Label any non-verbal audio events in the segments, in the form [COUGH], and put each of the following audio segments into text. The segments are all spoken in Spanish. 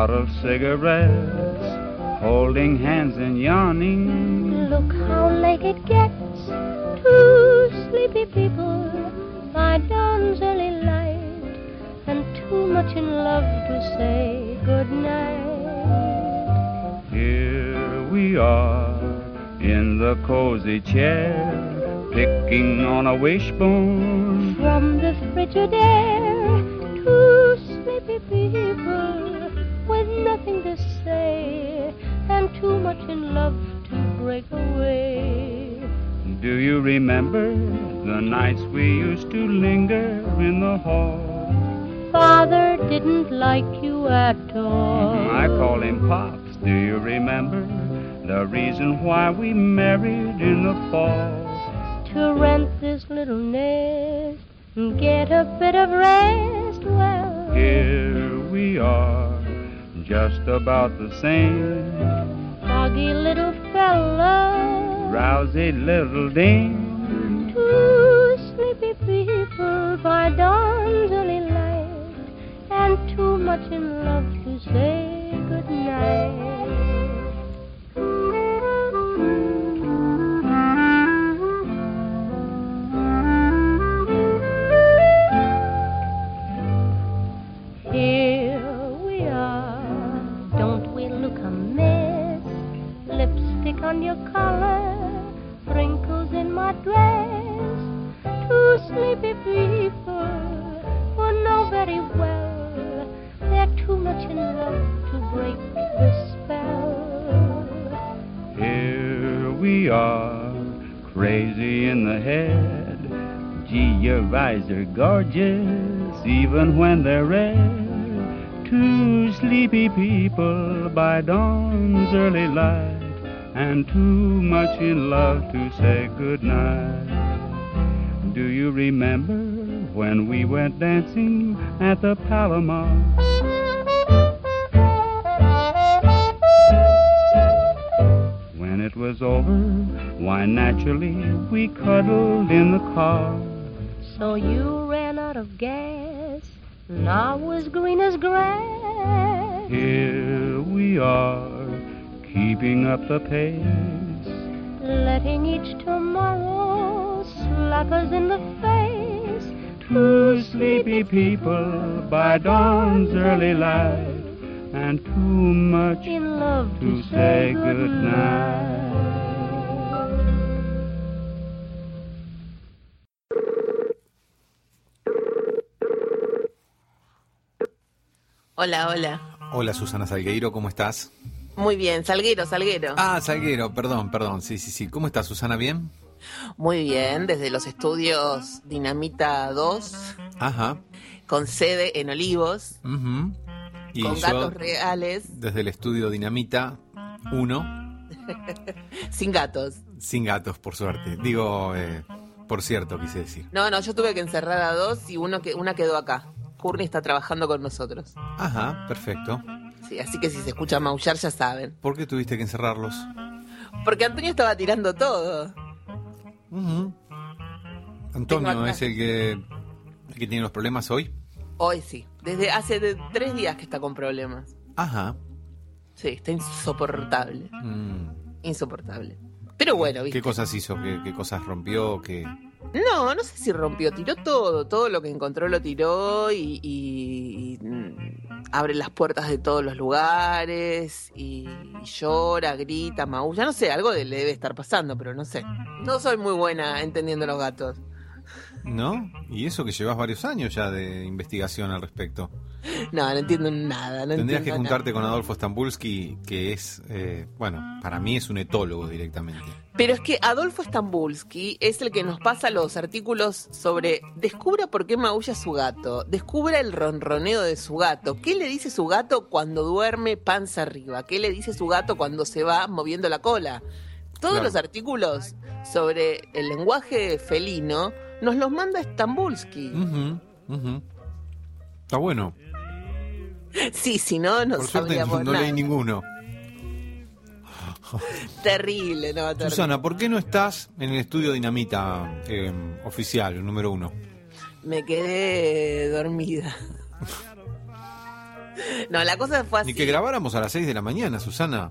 out of cigarettes, holding hands and yawning. Look how late it gets. Two sleepy people by dawn's early light, and too much in love to say good night. Here we are in the cozy chair, picking on a wishbone. From the Frigidaire, two sleepy people with nothing to say, and too much in love to break away. Do you remember the nights we used to linger in the hall? Father didn't like you at all. I call him Pops. Do you remember the reason why we married in the fall? To rent this little nest and get a bit of rest. Well, Here we are, just about the same. foggy little fella. Rousy little dame. Two sleepy people by dawn's early light, and too much in love to say good on your collar, wrinkles in my dress. Two sleepy people who know very well they're too much in love to break the spell. Here we are, crazy in the head. Gee, your eyes are gorgeous, even when they're red. Two sleepy people by dawn's early light, and too much in love to say goodnight. Do you remember when we went dancing at the Palomar? When it was over, why naturally we cuddled in the car. So you ran out of gas, and I was green as grass. Here we are, keeping up the pace. Letting each tomorrow slap us in the face. Two sleepy people by dawn's early light, and too much in love to say goodnight. Hola, hola. Hola Susana Salgueiro, ¿cómo estás? Muy bien, Salguero, Salguero. Ah, Salguero, perdón, perdón, sí, sí, sí. ¿Cómo estás Susana? ¿Bien? Muy bien, desde los estudios Dinamita 2, Ajá. con sede en Olivos, ujú. Y con yo, gatos reales, desde el estudio Dinamita 1, [LAUGHS] sin gatos. sin gatos, por suerte. Digo, eh, por cierto, quise decir. No, no, yo tuve que encerrar a dos y uno que, una quedó acá. Courtney está trabajando con nosotros. Ajá, perfecto. Sí, así que si se escucha maullar ya saben. ¿Por qué tuviste que encerrarlos? Porque Antonio estaba tirando todo. Antonio es el que, el que tiene los problemas hoy. Hoy sí, desde hace de- tres días que está con problemas. Ajá. Sí, está insoportable, Mm. insoportable. Pero bueno, ¿viste? ¿Qué cosas hizo? ¿Qué, qué cosas rompió? ¿Qué... No, no sé si rompió, tiró todo, todo lo que encontró lo tiró y, y- y, mm, abre las puertas de todos los lugares y, llora, grita, maulla, no sé, algo de- le debe estar pasando, pero no sé. No soy muy buena entendiendo los gatos. ¿No? Y eso que llevas varios años ya de investigación al respecto. No, no entiendo nada. No Tendrías que juntarte nada. con Adolfo Stambulski, que es, eh, bueno, para mí es un etólogo directamente. Pero es que Adolfo Stambulski es el que nos pasa los artículos sobre descubra por qué maulla su gato, descubra el ronroneo de su gato, qué le dice su gato cuando duerme panza arriba, qué le dice su gato cuando se va moviendo la cola. Todos Claro. los artículos sobre el lenguaje felino nos los manda Stambulski. Está bueno. Sí, si no, no Por suerte no leí ninguno. [LAUGHS] Terrible, no, terrible. Susana, ¿por qué no estás en el estudio Dinamita eh, oficial, el número uno? Me quedé dormida. [LAUGHS] No, la cosa fue así. Ni que grabáramos a las 6 de la mañana, Susana.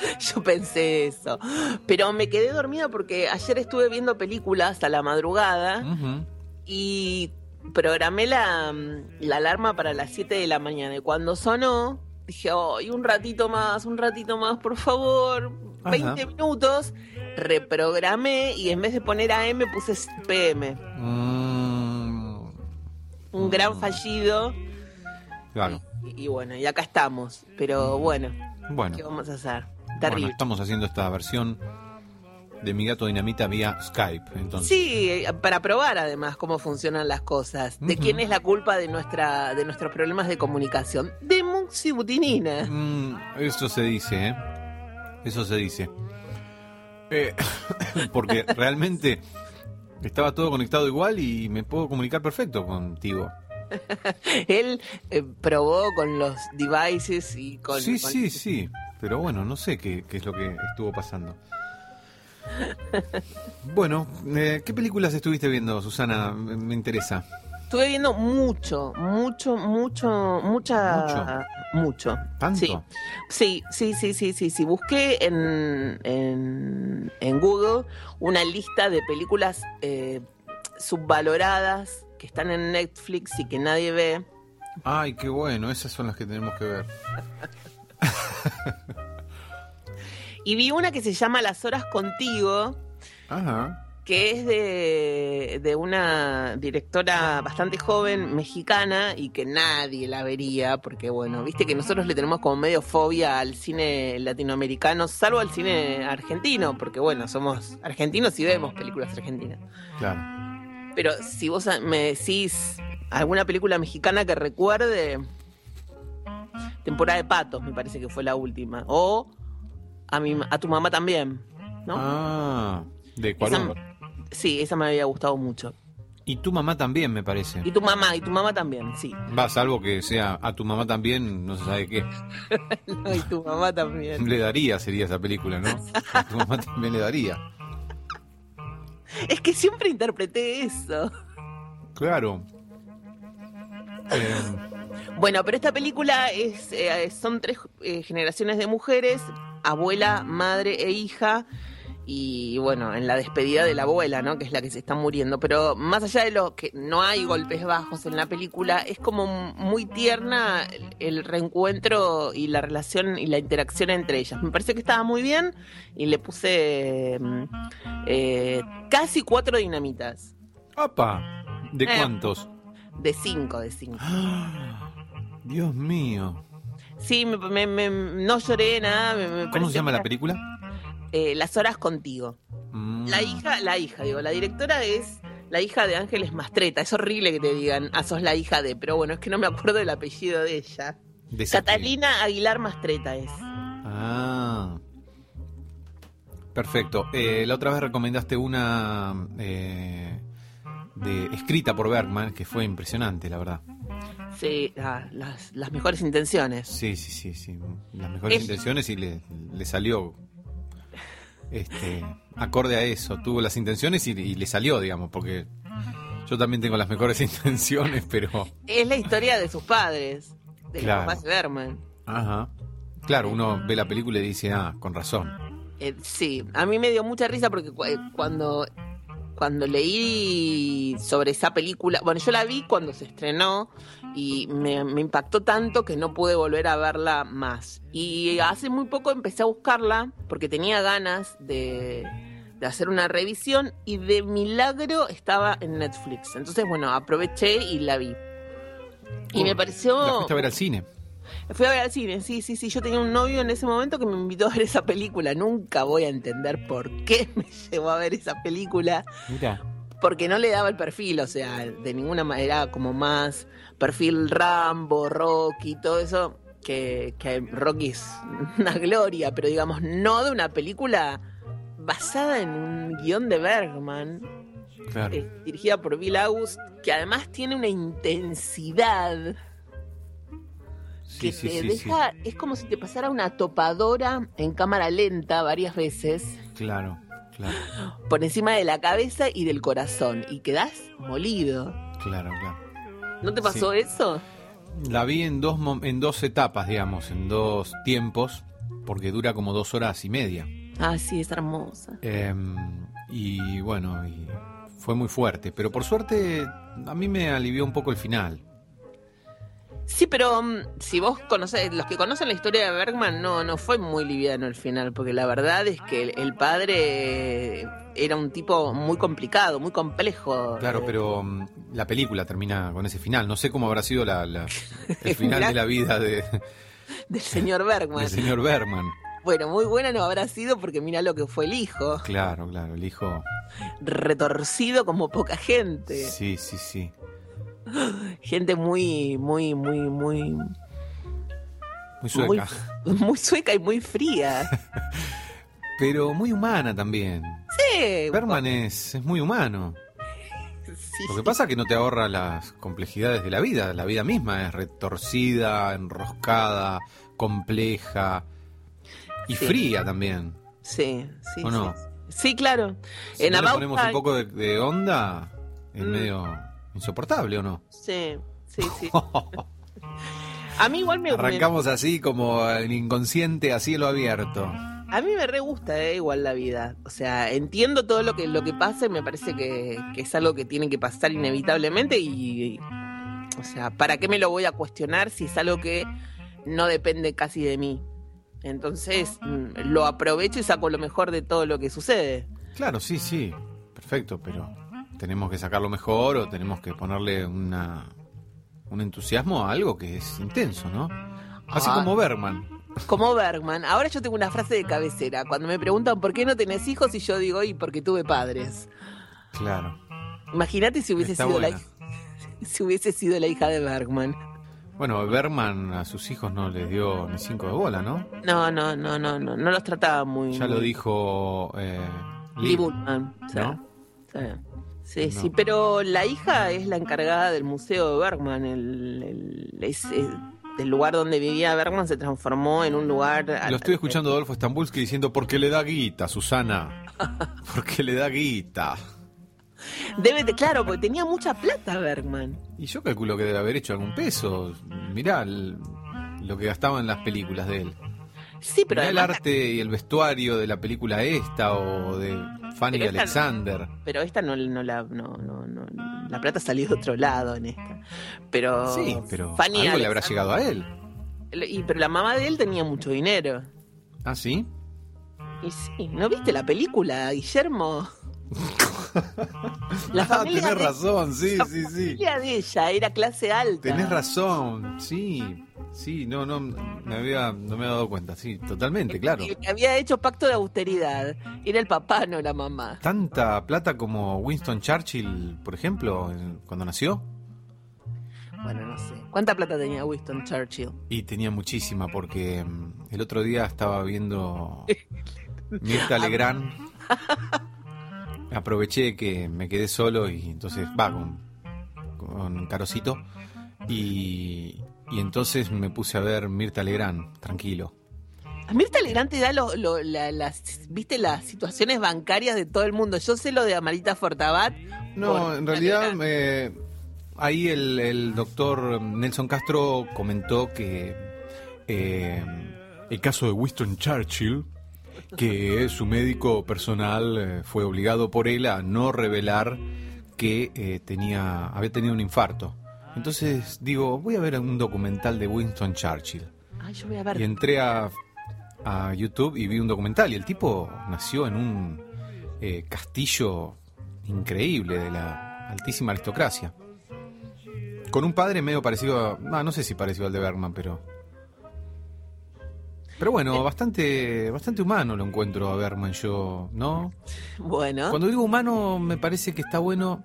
[LAUGHS] Yo pensé eso. Pero me quedé dormida porque ayer estuve viendo películas a la madrugada y programé la, la alarma para las 7 de la mañana. Y cuando sonó, dije, ay, un ratito más, un ratito más, por favor. Ajá. 20 minutos. Reprogramé y en vez de poner AM puse PM. Mm, Un gran fallido. claro. Y, y bueno, y acá estamos. Pero bueno, Bueno, ¿qué vamos a hacer? Bueno, estamos haciendo esta versión de Mi Gato Dinamita vía Skype. Entonces, Sí, para probar además cómo funcionan las cosas. ¿De quién es la culpa de nuestra de nuestros problemas de comunicación? De Muxibutinina. Mm, eso se dice, ¿eh? Eso se dice. Eh, [COUGHS] porque [LAUGHS] realmente estaba todo conectado igual y me puedo comunicar perfecto contigo. [LAUGHS] Él eh, probó con los devices y con... sí, con- sí, sí. Pero bueno, no sé qué, qué es lo que estuvo pasando. Bueno, eh, ¿qué películas estuviste viendo, Susana? Me, me interesa. Estuve viendo mucho, mucho, mucho, mucha... Mucho. ¿Tanto? Sí. Sí, sí, sí, sí, sí, sí. Busqué en, en, en Google una lista de películas eh, subvaloradas que están en Netflix y que nadie ve. Ay, qué bueno, esas son las que tenemos que ver. [LAUGHS] Y vi una que se llama Las Horas Contigo, Ajá. que es de, de una directora bastante joven, mexicana, y que nadie la vería, porque bueno, viste que nosotros le tenemos como medio fobia al cine latinoamericano, salvo al cine argentino, porque bueno, somos argentinos y vemos películas argentinas. Claro. Pero si vos me decís alguna película mexicana que recuerde, Temporada de Patos me parece que fue la última, o a, mi, a tu mamá también, ¿no? Ah, de Cuarón. sí, esa me había gustado mucho. Y tu mamá también, me parece. Y tu mamá, y tu mamá también, sí. Va, salvo que sea a tu mamá también, no se sabe qué. [LAUGHS] y tu mamá también. Le daría, sería esa película, ¿no? [LAUGHS] A tu mamá también le daría. Es que siempre interpreté eso. Claro. Eh, [LAUGHS] Bueno, pero esta película es eh, son tres eh, generaciones de mujeres, abuela, madre e hija. Y bueno, en la despedida de la abuela, ¿no? Que es la que se está muriendo. Pero más allá de lo que no hay golpes bajos en la película, es como muy tierna el- reencuentro y la relación y la interacción entre ellas. Me parece que estaba muy bien y le puse mm, eh, casi cuatro dinamitas. ¡Apa! ¿De Eh. cuántos? De cinco, de cinco. [GASPS] Dios mío. Sí, me, me- me- no lloré nada. me- ¿Cómo se llama la película? eh, Las horas contigo. Mm. La hija, la hija, digo, la directora es la hija de Ángeles Mastreta. Es horrible que te digan, ah, sos la hija de, pero bueno, es que no me acuerdo del apellido de ella. De Catalina Aguilar Mastreta es. Ah. Perfecto. Eh, la otra vez recomendaste una eh, de escrita por Bergman que fue impresionante, la verdad. Sí, ah, las, las mejores intenciones. Sí, sí, sí, sí. Las mejores Es- intenciones y le, le salió este acorde a eso. Tuvo las intenciones y, y le salió, digamos, porque yo también tengo las mejores [LAUGHS] intenciones, pero Es la historia de sus padres, de Claro. los papás Berman. ajá. Claro, uno ve la película y dice, ah, con razón. Eh, sí, a mí me dio mucha risa porque cu- eh, cuando, cuando leí sobre esa película, bueno, yo la vi cuando se estrenó y me, me impactó tanto que no pude volver a verla más. Y hace muy poco empecé a buscarla porque tenía ganas de, de hacer una revisión y de milagro estaba en Netflix. Entonces, bueno, aproveché y la vi. Y me pareció... La fuiste a ver al cine. Fui a ver al cine, sí, sí, sí. Yo tenía un novio en ese momento que me invitó a ver esa película. Nunca voy a entender por qué [LAUGHS] me llevó a ver esa película. Mira. Porque no le daba el perfil, o sea, de ninguna manera como más perfil Rambo, Rocky, todo eso. Que, que Rocky es una gloria, pero digamos, no de una película basada en un guion de Bergman, Claro. eh, dirigida por Bill August, que además tiene una intensidad que Sí, te sí, sí. deja, es como si te pasara una topadora en cámara lenta varias veces Claro, claro, por encima de la cabeza y del corazón y quedás molido. claro, claro. ¿No te pasó eso? La vi en dos, en dos etapas, digamos, en dos tiempos, porque dura como dos horas y media. Ah, sí, es hermosa. Eh, y bueno, y fue muy fuerte, pero por suerte a mí me alivió un poco el final. Sí, pero mm, si vos conocés, los que conocen la historia de Bergman, no, no fue muy liviano el final, porque la verdad es que el, el padre era un tipo muy complicado, muy complejo. Claro, Eh, pero mm, la película termina con ese final. No sé cómo habrá sido la, la- el [LAUGHS] final de la vida de, [LAUGHS] Del señor Bergman. del señor Berman. Bueno, muy buena no habrá sido porque mira lo que fue el hijo. Claro, claro, el hijo. Retorcido como poca gente. Sí, sí, sí. [GASPS] Gente muy, muy, muy, muy, Muy sueca. muy, [LAUGHS] muy sueca y muy fría. [LAUGHS] Pero muy humana también. Sí, Berman es, es muy humano. sí. Lo que pasa es que no te ahorra las complejidades de la vida. La vida misma es retorcida, enroscada, compleja y Sí. fría también. Sí, sí, ¿O no? sí. Sí, claro. Si en no le ponemos un poco de, de onda, es Mm. medio insoportable, ¿o no? Sí, sí, sí. [LAUGHS] A mí igual me, Arrancamos así como en inconsciente a cielo abierto. a mí me re gusta eh, igual la vida. O sea, entiendo todo lo que lo que pasa y me parece que, que es algo que tiene que pasar inevitablemente y, y- o sea, ¿para qué me lo voy a cuestionar si es algo que no depende casi de mí? Entonces, mm, lo aprovecho y saco lo mejor de todo lo que sucede. Claro, sí, sí, perfecto, pero tenemos que sacarlo mejor o tenemos que ponerle una, un entusiasmo a algo que es intenso, ¿no? Así Ah. como Berman. Como Bergman. Ahora yo tengo una frase de cabecera. Cuando me preguntan por qué no tenés hijos y yo digo, y porque tuve padres. Claro. Imagínate si hubiese Está sido la buena. [LAUGHS] si hubiese sido la hija de Bergman. Bueno, Berman a sus hijos no les dio ni cinco de bola, ¿no? No, no, no, no, no, no los trataba muy. Ya lo dijo eh, Lee Lee, Bullman, ¿no? sí. Sí, No. sí, pero la hija es la encargada del museo de Bergman. El, el- es- es- del lugar donde vivía Bergman se transformó en un lugar. Lo estoy escuchando a Adolfo Stambulski diciendo, porque le da guita, Susana. [LAUGHS] Porque le da guita. Debe de, claro, porque tenía mucha plata Bergman. Y yo calculo que debe haber hecho algún peso. Mirá el- lo que gastaba en las películas de él. Sí, pero Mirá el además- arte y el vestuario de la película esta o de Fanny Pero esta- Alexander. Pero esta no, no la no, no, no, la plata salió de otro lado en esta. Pero Sí, pero Fanny algo le habrá llegado a él. Y pero la mamá de él tenía mucho dinero. ¿Ah, sí? Y sí, ¿no viste la película, Guillermo? [LAUGHS] La ah, tenés de- razón, sí, la sí, sí. familia de ella era clase alta. Tenés razón, sí. Sí, no, no me había, no me había dado cuenta, sí, totalmente, claro. Y había hecho pacto de austeridad. Era el papá, no la mamá. Tanta plata como Winston Churchill, por ejemplo, en- cuando nació. Bueno, no sé. ¿Cuánta plata tenía Winston Churchill? Y tenía muchísima, porque mm, el otro día estaba viendo [LAUGHS] Mirta Legrand. Aproveché que me quedé solo y entonces va con, con Carosito. Y, y entonces me puse a ver Mirta Legrand, tranquilo. A Mirta Legrand te da lo- lo- la- las, viste, las situaciones bancarias de todo el mundo. Yo sé lo de Amarita Fortabat. No, en realidad eh, ahí el, el doctor Nelson Castro comentó que eh, el caso de Winston Churchill, que su médico personal eh, fue obligado por él a no revelar que eh, tenía, había tenido un infarto. Entonces digo, voy a ver un documental de Winston Churchill. Yo voy a ver. Y entré a, a YouTube y vi un documental y el tipo nació en un eh, castillo increíble de la altísima aristocracia. Con un padre medio parecido a... ah, no sé si parecido al de Bergman, pero... Pero bueno, bastante, bastante humano lo encuentro a Bergman yo, ¿no? Bueno, Cuando digo humano me parece que está bueno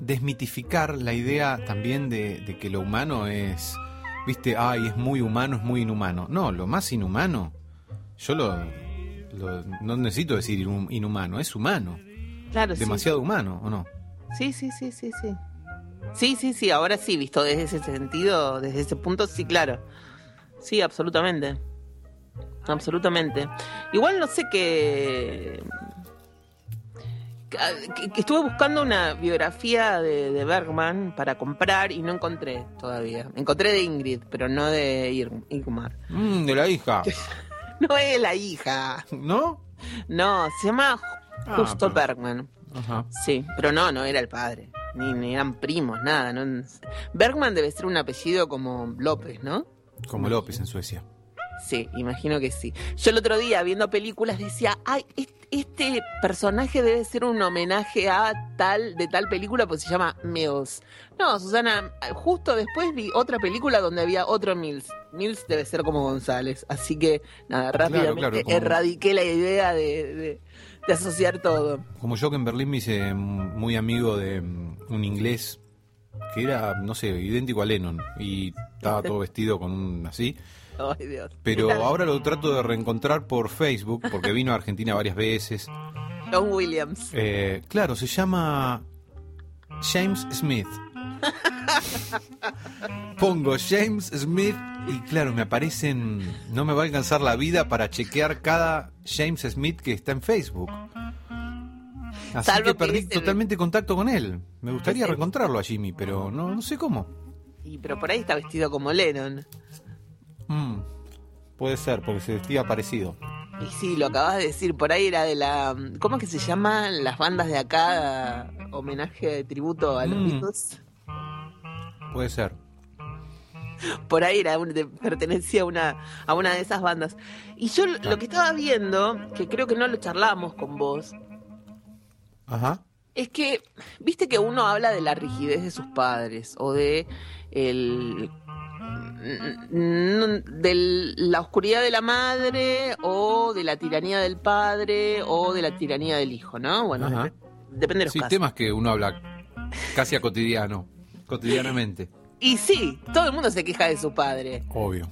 desmitificar la idea también de, de que lo humano es, viste, ay, es muy humano, es muy inhumano. No, lo más inhumano, yo lo, lo- no necesito decir inhum- inhumano, es humano, claro, sí. demasiado humano, ¿o no? Sí, sí, sí, sí, sí. Sí, sí, sí, ahora sí, visto desde ese sentido, desde ese punto, sí, claro. Sí, absolutamente. Absolutamente. Igual no sé qué. Que estuve buscando una biografía de, de Bergman para comprar y no encontré todavía. Encontré de Ingrid, pero no de Ingmar. Mm, de la hija. [LAUGHS] No es la hija. ¿No? No, se llama Ah, Justo pero- Bergman. Ajá. Sí, pero no, no era el padre. Ni, ni eran primos, nada. No. Bergman debe ser un apellido como López, ¿no? Como López en Suecia. Sí, imagino que sí. Yo el otro día viendo películas decía, ay, est- este personaje debe ser un homenaje a tal, de tal película, pues se llama Mills. No, Susana, justo después vi otra película donde había otro Mills. Mills debe ser como González. Así que, nada, rápidamente claro, erradiqué la idea de, de- de asociar todo. Como yo que en Berlín me hice muy amigo de mm, un inglés que era, no sé, idéntico a Lennon y estaba todo vestido con un así. [LAUGHS] Ay, Dios. Pero ahora lo trato de reencontrar por Facebook porque vino a Argentina varias veces. John Williams. Eh, claro, se llama James Smith. [LAUGHS] Pongo James Smith y claro, me aparecen, no me va a alcanzar la vida para chequear cada James Smith que está en Facebook. Así Salvo que que perdí el- totalmente contacto con él. Me gustaría reencontrarlo a Jimmy, pero no, no sé cómo. Y, pero por ahí está vestido como Lennon. Mm, puede ser, porque se vestía parecido. Y sí, lo acabas de decir, por ahí era de la... ¿Cómo es que se llaman las bandas de acá? Homenaje, tributo a los Mm. Beatles. Puede ser. Por ahí era, de- pertenecía a una, a una de esas bandas. Y yo lo- lo que estaba viendo, que creo que no lo charlamos con vos, Ajá. es que, viste que uno habla de la rigidez de sus padres o de el de la oscuridad de la madre o de la tiranía del padre o de la tiranía del hijo, ¿no? Bueno, Ajá. depende de los Sí, casos. temas que uno habla casi a cotidiano, cotidianamente. Y sí, todo el mundo se queja de su padre. Obvio.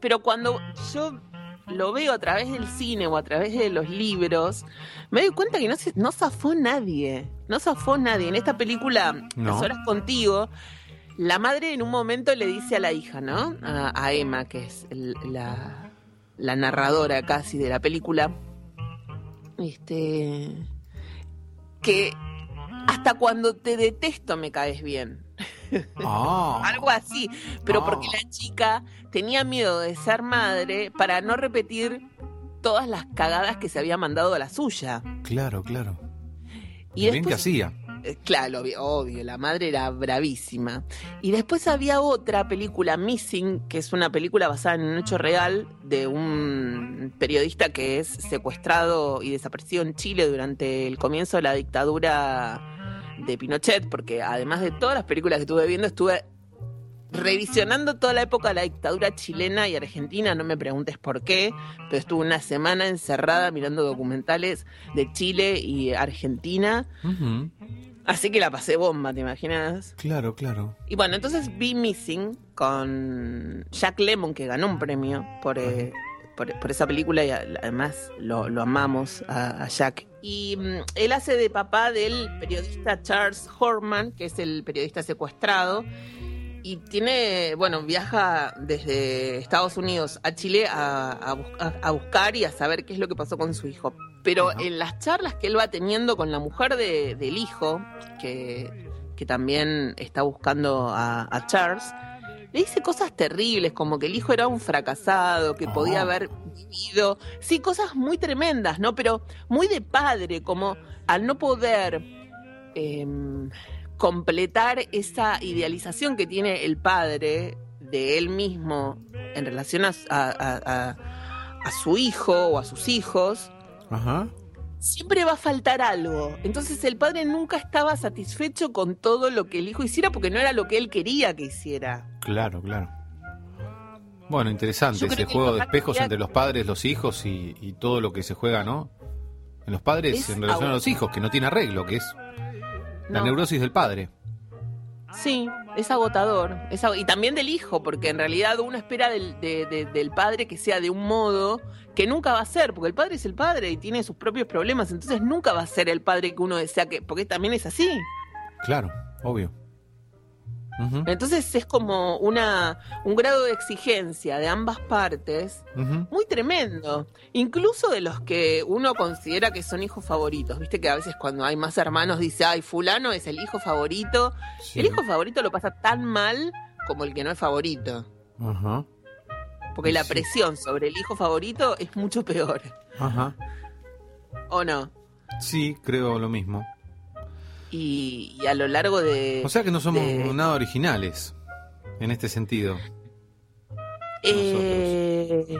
Pero cuando yo lo veo a través del cine o a través de los libros, me doy cuenta que no, se, no zafó nadie. No zafó nadie. En esta película, No. Las horas contigo, la madre en un momento le dice a la hija, ¿no? A, a Emma, que es el- la, la narradora casi de la película, este, que hasta cuando te detesto me caes bien. Ah, [LAUGHS] Algo así, pero Ah. porque la chica tenía miedo de ser madre para no repetir todas las cagadas que se había mandado a la suya. claro, claro. Y Bien que después, hacía. Eh, claro, obvio, la madre era bravísima. Y después había otra película, Missing, que es una película basada en un hecho real de un periodista que es secuestrado y desaparecido en Chile durante el comienzo de la dictadura de Pinochet, porque además de todas las películas que estuve viendo, estuve revisionando toda la época de la dictadura chilena y argentina, no me preguntes por qué, pero estuve una semana encerrada mirando documentales de Chile y Argentina. Así que la pasé bomba, ¿te imaginas? Claro, claro. Y bueno, entonces vi Missing con Jack Lemmon, que ganó un premio por, eh, por, por esa película y además lo, lo amamos a, a Jack. Y mm, él hace de papá del periodista Charles Horman, que es el periodista secuestrado. Y tiene, bueno, viaja desde Estados Unidos a Chile a- a buscar y a saber qué es lo que pasó con su hijo. Pero Ajá. en las charlas que él va teniendo con la mujer de- del hijo, que, que también está buscando a, a Charles, le dice cosas terribles, como que el hijo era un fracasado, que podía haber vivido. Sí, cosas muy tremendas, ¿no? Pero muy de padre, como al no poder em, completar esa idealización que tiene el padre de él mismo en relación a, a- a- a- a su hijo o a sus hijos, Ajá. siempre va a faltar algo. Entonces el padre nunca estaba satisfecho con todo lo que el hijo hiciera porque no era lo que él quería que hiciera. Claro, claro. Bueno, interesante ese juego de espejos quería- entre los padres, los hijos y, y todo lo que se juega, ¿no? En los padres Es en relación a los hijos, que no tiene arreglo, que es la No. neurosis del padre. Sí, es agotador. Es y también del hijo, porque en realidad uno espera del, de- de- del padre que sea de un modo que nunca va a ser, porque el padre es el padre y tiene sus propios problemas, entonces nunca va a ser el padre que uno desea que, porque también es así. Claro, obvio. Entonces es como una, un grado de exigencia de ambas partes muy tremendo. Incluso de los que uno considera que son hijos favoritos. Viste que a veces cuando hay más hermanos dice, ay, fulano es el hijo favorito. Sí. El hijo favorito lo pasa tan mal como el que no es favorito. Ajá, Porque la presión sobre el hijo favorito es mucho peor. ajá. ¿O no? Sí, creo lo mismo. Y, y a lo largo de... O sea que no somos de- nada originales en este sentido. Eh,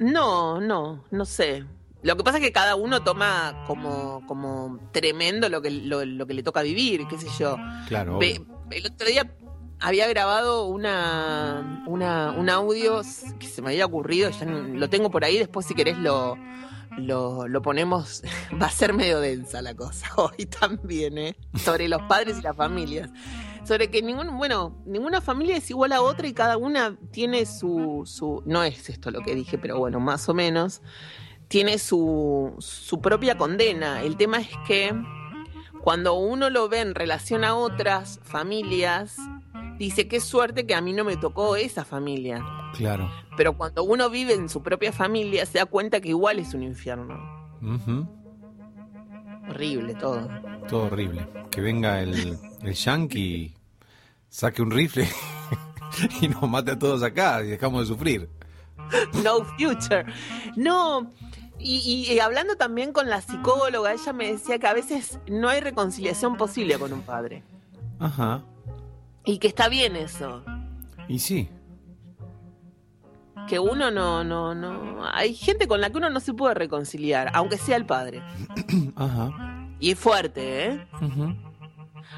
no, no, no sé. Lo que pasa es que cada uno toma como, como tremendo lo que, lo, lo que le toca vivir, qué sé yo. Claro. Ve- el otro día había grabado una, una, un audio que se me había ocurrido, ya lo tengo por ahí, después si querés lo, lo, ponemos, [LAUGHS] va a ser medio densa la cosa [LAUGHS] hoy también, ¿eh? Sobre los padres y las familias. Sobre que ningún, bueno, ninguna familia es igual a otra y cada una tiene su, su, no es esto lo que dije, pero bueno, más o menos, tiene su, su propia condena. El tema es que cuando uno lo ve en relación a otras familias, dice qué suerte que a mí no me tocó esa familia. Claro. Pero cuando uno vive en su propia familia, se da cuenta que igual es un infierno. Horrible todo. Todo horrible. Que venga el, el yankee, saque un rifle [LAUGHS] y nos mate a todos acá y dejamos de sufrir. No future. No. Y, y- y hablando también con la psicóloga, ella me decía que a veces no hay reconciliación posible con un padre. Ajá. Y que está bien eso. Y sí. Que uno no, no, no. Hay gente con la que uno no se puede reconciliar, aunque sea el padre. [CLEARS THROAT] Ajá. Y es fuerte, ¿eh? Ujú.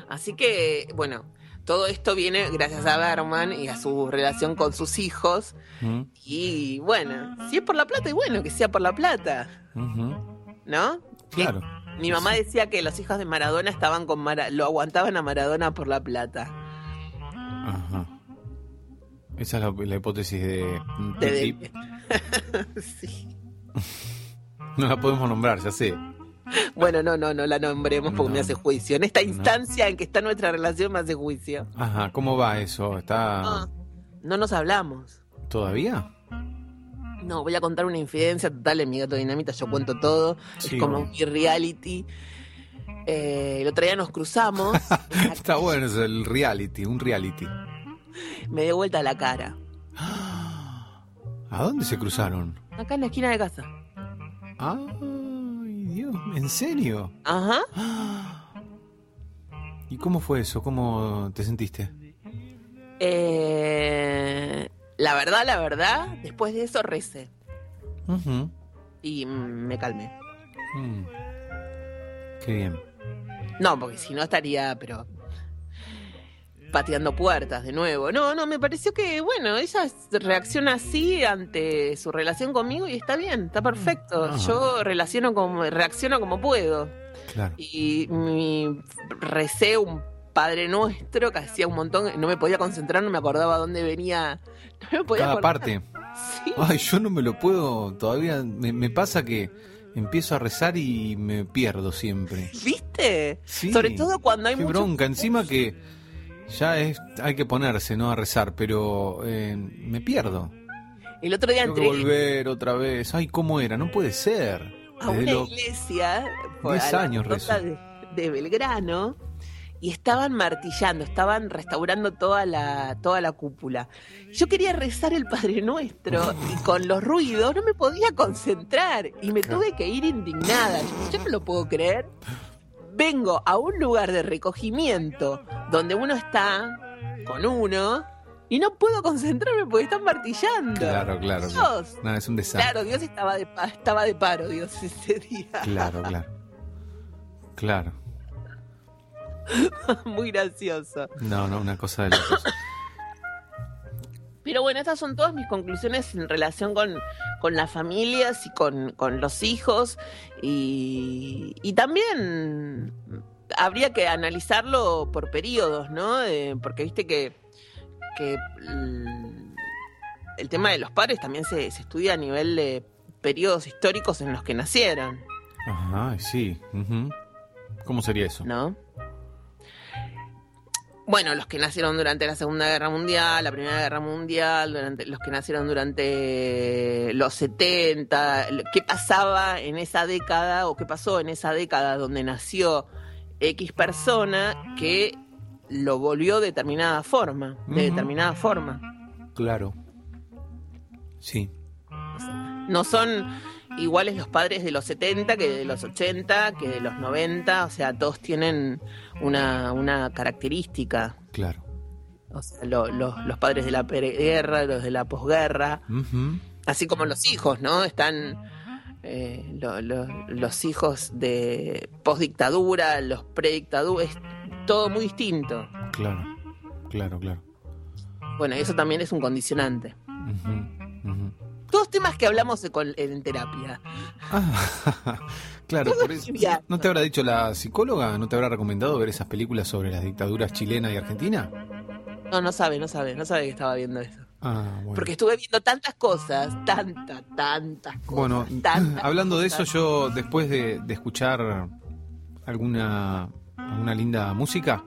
Así que, bueno, todo esto viene gracias a Berman y a su relación con sus hijos. Ujú. Y bueno, si es por la plata, y bueno, que sea por la plata, Ujú. ¿no? Que Claro. Mi mamá decía que los hijos de Maradona estaban con Mara- lo aguantaban a Maradona por la plata. Ajá. Esa es la, la hipótesis de... De- [LAUGHS] sí. [LAUGHS] No la podemos nombrar, ya sé. Bueno, no, no, no la nombremos porque No. me hace juicio. En esta No. instancia en que está nuestra relación me hace juicio. Ajá, ¿cómo va eso? ¿Está Ah, no nos hablamos. todavía? No, voy a contar una infidencia total en mi gato dinamita, yo cuento todo. Sí, es como bueno. mi reality. Eh, el otro día nos cruzamos, [LAUGHS] Está bueno, es el reality, un reality. me dio vuelta la cara. ¿A dónde se cruzaron? Acá en la esquina de casa. Ay, Dios, ¿en serio? Ajá. ¿Y cómo fue eso? ¿Cómo te sentiste? Eh, la verdad, la verdad, después de eso recé Ujú. y me calmé. Mm. Qué bien. No, porque si no estaría, pero pateando puertas de nuevo. No, no, me pareció que, bueno, ella reacciona así ante su relación conmigo y está bien, está perfecto. Ah. Yo relaciono como, reacciono como puedo. Claro. Y mi recé un Padre Nuestro que hacía un montón, no me podía concentrar, no me acordaba dónde venía. No me podía Cada acordar. parte. Sí. Ay, yo no me lo puedo todavía. Me, me pasa que empiezo a rezar y me pierdo siempre. ¿Viste? Sí. Sobre todo cuando hay Qué mucho bronca. Encima que ya es, hay que ponerse, ¿no? A rezar, pero eh, me pierdo. El otro día Tengo que volver otra vez. Ay, ¿cómo era? No puede ser. a Desde una iglesia por 10 a la años rezo. de, de Belgrano y estaban martillando, estaban restaurando toda la, toda la cúpula. Yo quería rezar el Padre Nuestro y con los ruidos no me podía concentrar y me tuve que ir indignada. Yo, no lo puedo creer. Vengo a un lugar de recogimiento donde uno está con uno y no puedo concentrarme porque están martillando. Claro, claro. Dios. No, es un desastre. Claro, Dios estaba de, estaba de paro, Dios, ese día. Claro, claro. Claro. [LAUGHS] Muy gracioso. No, no, una cosa de locos. Pero bueno, estas son todas mis conclusiones en relación con, con las familias y con, con los hijos. Y, y también habría que analizarlo por periodos, ¿no? Eh, porque viste que, que el, tema de los padres también se, se estudia a nivel de periodos históricos en los que nacieron, Ajá, sí. ¿Cómo sería eso? ¿no? Bueno, los que nacieron durante la Segunda Guerra Mundial, la Primera Guerra Mundial, durante, los que nacieron durante los 70, qué pasaba en esa década o qué pasó en esa década donde nació X persona que lo volvió de determinada forma, de determinada forma. Claro. Sí. No son iguales los padres de los 70 que de los 80, que de los 90, o sea, todos tienen una, una característica. Claro. O sea, lo- lo- los padres de la preguerra, los de la posguerra, así como los hijos, ¿no? Están eh, lo- lo- los hijos de postdictadura, los predictadura, es todo muy distinto. Claro. Claro, claro. Bueno, eso también es un condicionante. Todos temas que hablamos en terapia. Ah, [LAUGHS] claro, por eso-. ¿No te habrá dicho la psicóloga? ¿No te habrá recomendado ver esas películas sobre las dictaduras chilena y argentina? No, no sabe, no sabe, no sabe que estaba viendo eso. Ah, bueno. Porque estuve viendo tantas cosas, tantas, tantas cosas. Bueno, tantas [LAUGHS] hablando de eso, yo después de, de escuchar alguna, alguna linda música,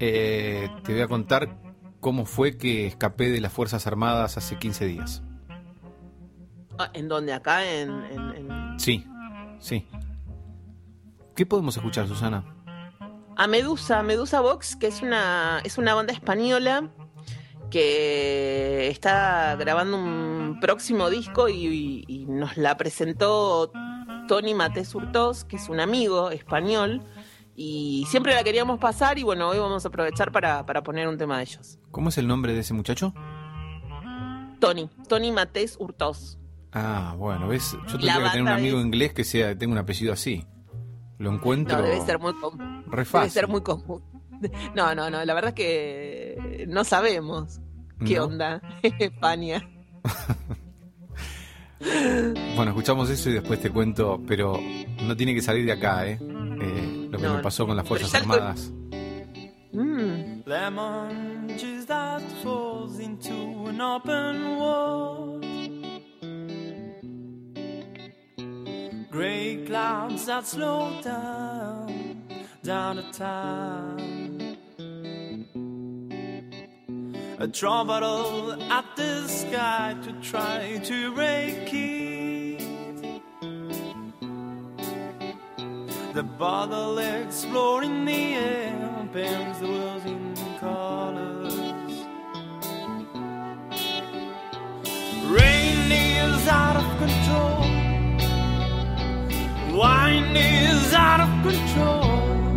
eh, te voy a contar cómo fue que escapé de las Fuerzas Armadas hace 15 días. Ah, ¿En dónde? Acá en, en- en- Sí, sí. ¿Qué podemos escuchar, Susana? A Medusa, Medusa Box, que es una, es una banda española que está grabando un próximo disco y, y- y nos la presentó Tony Matés Hurtos, que es un amigo español, y siempre la queríamos pasar y bueno, hoy vamos a aprovechar para, para poner un tema de ellos. ¿Cómo es el nombre de ese muchacho? Tony, Tony Matés Hurtos. Ah, bueno, ves, yo tendría que tener un amigo es- inglés que sea tenga un apellido así. Lo encuentro No, debe ser muy común. re Debe fácil. ser muy común. [LAUGHS] No, no, no, la verdad es que no sabemos qué ¿No? onda en [LAUGHS] España. [LAUGHS] Bueno, escuchamos eso y después te cuento, pero no tiene que salir de acá, ¿eh? Eh, lo que No, me pasó con las Fuerzas Armadas. Mm. Lemon juice that falls into an open Grey clouds that slow down, down the town. A bottle at the sky to try to break it. The bottle exploring the air paints the world in colors. Rain is out of control. Wine is out of control.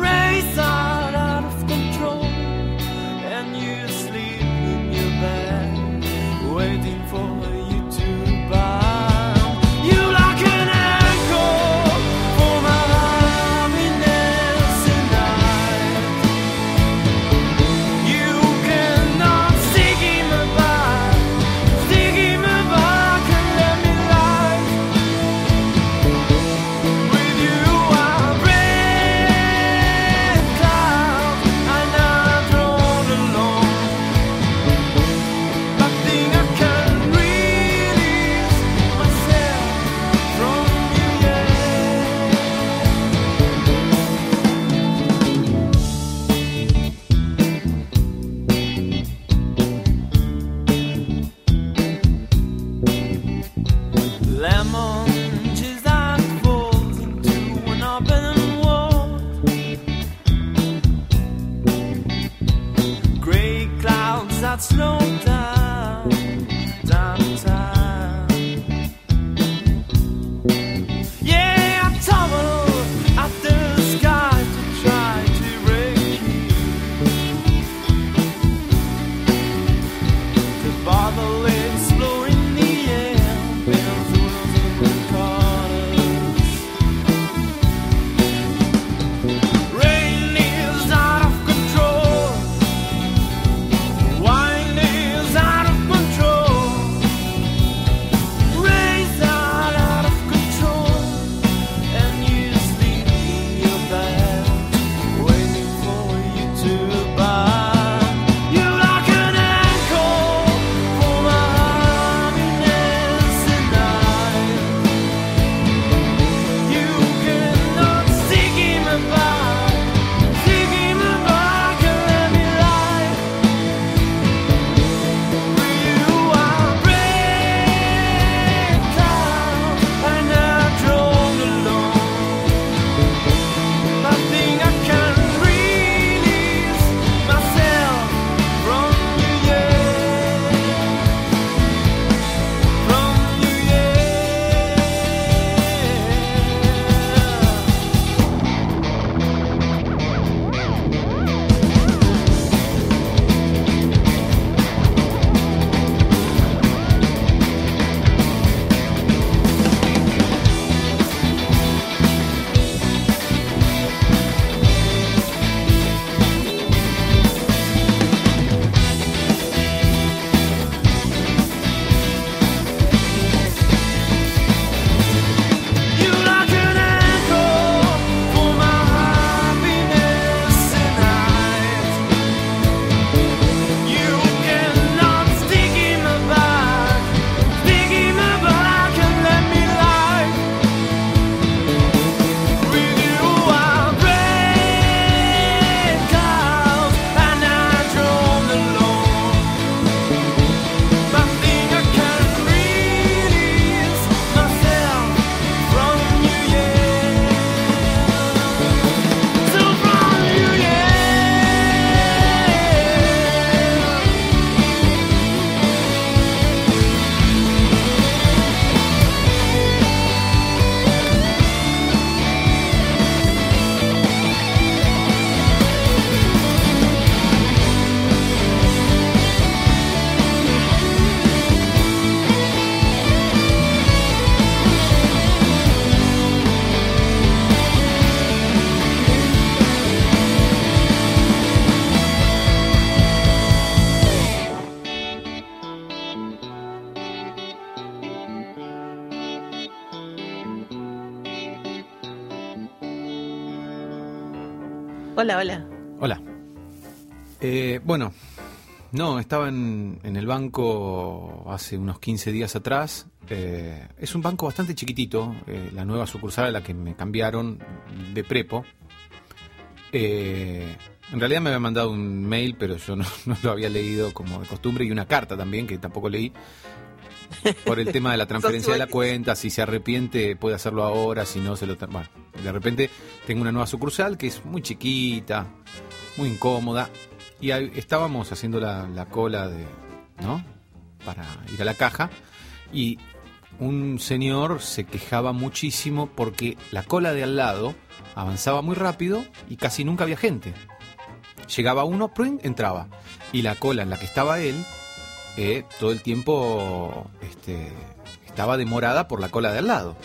Rays Hola, hola. Hola. Eh, bueno, no, estaba en, en el banco hace unos 15 días atrás. Eh, es un banco bastante chiquitito, eh, la nueva sucursal a la que me cambiaron de prepo. Eh, en realidad me había mandado un mail, pero yo no, [LAUGHS] no lo había leído como de costumbre, y una carta también, que tampoco leí, por el tema de la transferencia de la cuenta, si se arrepiente puede hacerlo ahora, si no se lo... Bueno, de repente tengo una nueva sucursal que es muy chiquita, muy incómoda, y ahí estábamos haciendo la, la cola de... ¿no? Para ir a la caja, y un señor se quejaba muchísimo porque la cola de al lado avanzaba muy rápido y casi nunca había gente. Llegaba uno, entraba. Y la cola en la que estaba él, eh, todo el tiempo este, estaba demorada por la cola de al lado.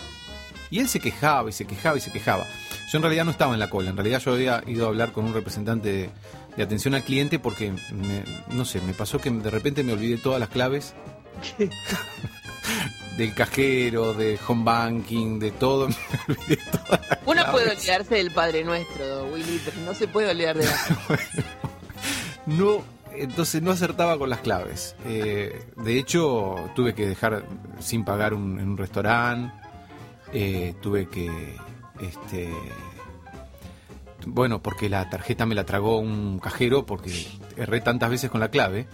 Y él se quejaba y se quejaba y se quejaba. Yo en realidad no estaba en la cola, en realidad yo había ido a hablar con un representante de, de atención al cliente porque, me- no sé, me pasó que de repente me olvidé todas las claves [LAUGHS] del cajero, de home banking, de todo. [LAUGHS] Me olvidé todas las Uno puede olvidarse del Padre Nuestro, Willy, pero no se puede olvidar de la... [LAUGHS] No, entonces no acertaba con las claves. Eh, de hecho, tuve que dejar sin pagar un, en un restaurante. eh, tuve que, este, bueno, porque la tarjeta me la tragó un cajero porque erré tantas veces con la clave.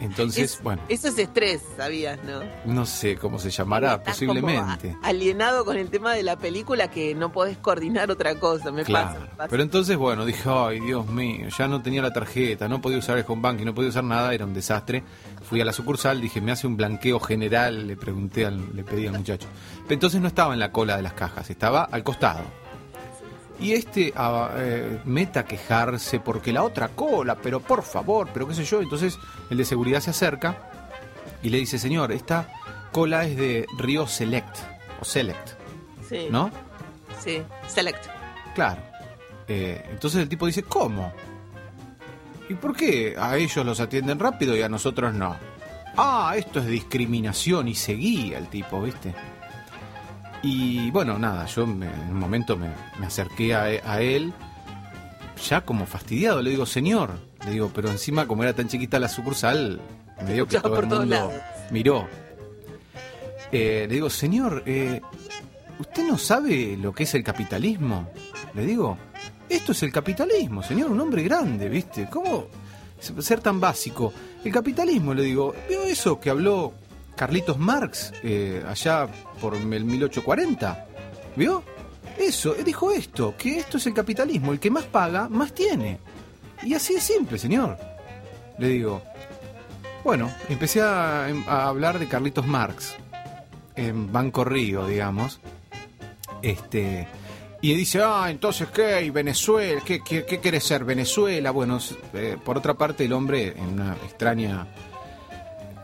Entonces, Es- bueno, Eso es estrés, ¿sabías, no? no sé cómo se llamará, Estás posiblemente. como alienado con el tema de la película que no podés coordinar otra cosa, me Claro. pasa. me pasa. Pero entonces, bueno, dije, ay, Dios mío, ya no tenía la tarjeta, no podía usar el home banking, no podía usar nada, era un desastre. Fui a la sucursal, dije, me hace un blanqueo general, le pregunté, al, le pedí al muchacho. Pero entonces no estaba en la cola de las cajas, estaba al costado. Y este ah, eh, meta a quejarse porque la otra cola, pero por favor, pero qué sé yo. Entonces el de seguridad se acerca y le dice, señor, esta cola es de Río Select, o Select, sí, ¿no? Sí, select. Claro. Eh, entonces el tipo dice, ¿cómo? ¿Y por qué a ellos los atienden rápido y a nosotros no? Ah, esto es discriminación y seguía el tipo, ¿viste? Y bueno, nada, yo me- en un momento me, me acerqué a, a él, ya como fastidiado, le digo, señor, le digo, pero encima como era tan chiquita la sucursal, me dio que todo el por mundo lados. miró. Eh, le digo, señor, eh, ¿usted no sabe lo que es el capitalismo? Le digo, esto es el capitalismo, señor, un hombre grande, ¿viste? ¿Cómo ser tan básico? El capitalismo, le digo, ¿vio eso que habló Carlitos Marx eh, allá por el 1840? ¿Vio? Eso, él dijo esto, que esto es el capitalismo, el que más paga, más tiene. Y así es simple, señor. Le digo, bueno, empecé a, a hablar de Carlitos Marx en Banco Río, digamos. Este. Y dice, ah, entonces, ¿qué? ¿Y Venezuela? ¿Qué, quiere ser? ¿Venezuela? Bueno, eh, por otra parte, el hombre, en una extraña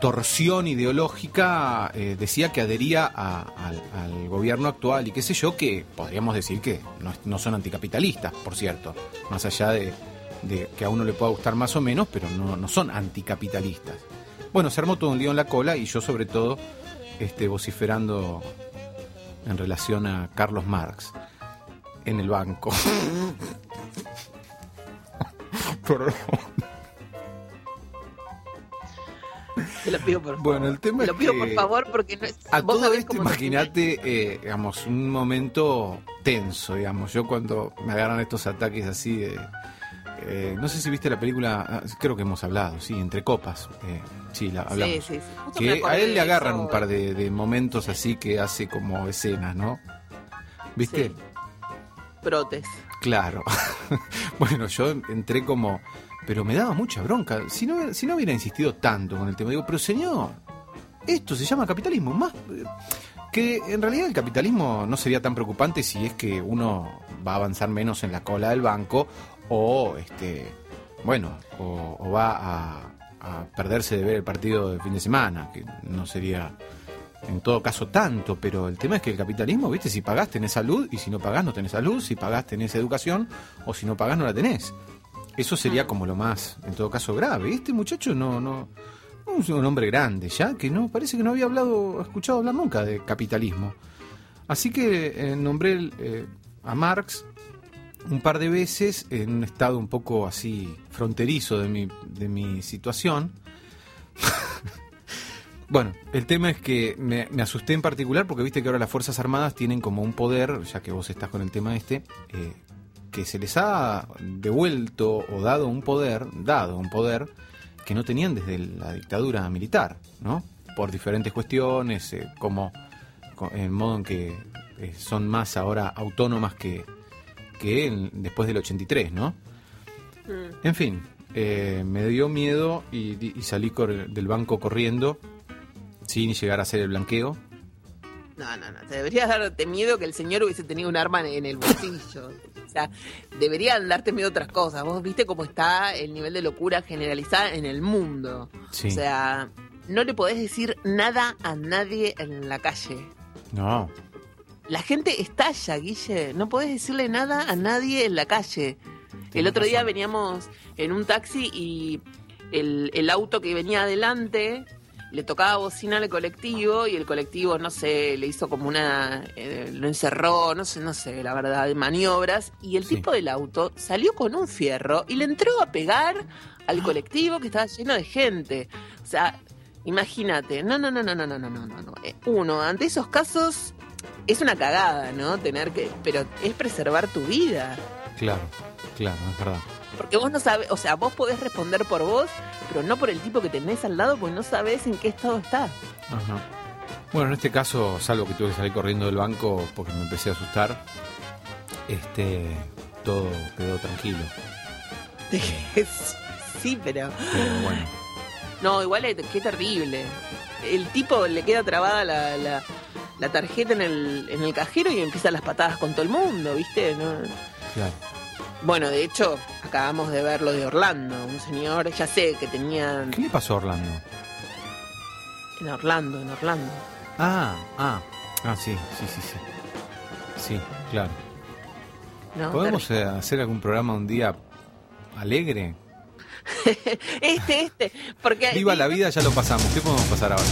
torsión ideológica, eh, decía que adhería al, gobierno actual y qué sé yo, que podríamos decir que no, son anticapitalistas, por cierto, más allá de, de que a uno le pueda gustar más o menos, pero no, no son anticapitalistas. Bueno, se armó todo un lío en la cola y yo sobre todo este, vociferando en relación a Carlos Marx en el banco. [LAUGHS] Perdón. Te lo pido por favor. Bueno, el tema Te es lo pido que por favor porque no es, a vos todo esto imagínate, eh, digamos, un momento tenso, digamos. Yo cuando me agarran estos ataques así de... eh, no sé si viste la película, ah, creo que hemos hablado, sí, Entre Copas. eh, sí, la hablamos. Sí, sí, Que a él le agarran eso un par de, de momentos así que hace como escenas, ¿no? ¿Viste? Brotes. Claro. [LAUGHS] bueno, yo entré como... Pero me daba mucha bronca. Si no, si no hubiera insistido tanto con el tema, digo, pero señor, esto se llama capitalismo. Más que en realidad el capitalismo no sería tan preocupante si es que uno va a avanzar menos en la cola del banco o, este, bueno, o, va a, a perderse de ver el partido de fin de semana, que no sería en todo caso tanto, pero el tema es que el capitalismo, viste, si pagás tenés salud y si no pagás no tenés salud, si pagás tenés educación o si no pagás no la tenés. Eso sería como lo más, en todo caso, grave. Este muchacho no, no, no es un hombre grande ya, que no, parece que no había hablado, escuchado hablar nunca de capitalismo. Así que eh, nombré eh, a Marx un par de veces en un estado un poco así fronterizo de mi, de mi situación. [LAUGHS] bueno, el tema es que me, me asusté en particular porque viste que ahora las Fuerzas Armadas tienen como un poder, ya que vos estás con el tema este, eh, que se les ha devuelto o dado un poder, dado un poder que no tenían desde la dictadura militar, ¿no? Por diferentes cuestiones, eh, como co- el modo en que eh, son más ahora autónomas que, que en- después del 83, ¿no? En fin, eh, me dio miedo y, y salí del banco corriendo sin llegar a hacer el blanqueo. No, no, no. Te debería darte miedo que el señor hubiese tenido un arma en, el bolsillo. O sea, deberían darte miedo otras cosas. Vos viste cómo está el nivel de locura generalizada en el mundo. Sí. O sea, no le podés decir nada a nadie en la calle. No, La gente estalla, Guille. No podés decirle nada a nadie en la calle. el otro día razón. veníamos en un taxi y el, el auto que venía adelante le tocaba bocina al colectivo y el colectivo, no sé, le hizo como una... eh, lo encerró, no sé, no sé, la verdad, de maniobras. Y el Sí. tipo del auto salió con un fierro y le entró a pegar al colectivo que estaba lleno de gente. O sea, imagínate. No, no, no, no, no, no, no, no, no. no. Eh, Uno, ante esos casos es una cagada, ¿no? Tener que... Pero es preservar tu vida. claro, claro, es verdad. Porque vos no sabes, o sea, vos podés responder por vos, pero no por el tipo que tenés al lado, porque no sabés en qué estado está. Ajá. Bueno, en este caso, salvo que tuve que salir corriendo del banco porque me empecé a asustar, este, todo quedó tranquilo. [LAUGHS] sí, pero... Pero bueno, No, igual es, qué terrible. El tipo le queda trabada la, la, la tarjeta en el, en el cajero y empieza las patadas con todo el mundo, ¿viste? No- claro. Bueno, de hecho, acabamos de ver lo de Orlando. Un señor, ya sé, que tenía... ¿Qué le pasó a Orlando? En Orlando, en Orlando. Ah, ah, ah, sí, sí, sí, sí. Sí, claro. ¿no? ¿Podemos eh, hacer algún programa un día alegre? [LAUGHS] Este, este, porque... Viva la vida, ya lo pasamos. ¿Qué podemos pasar ahora?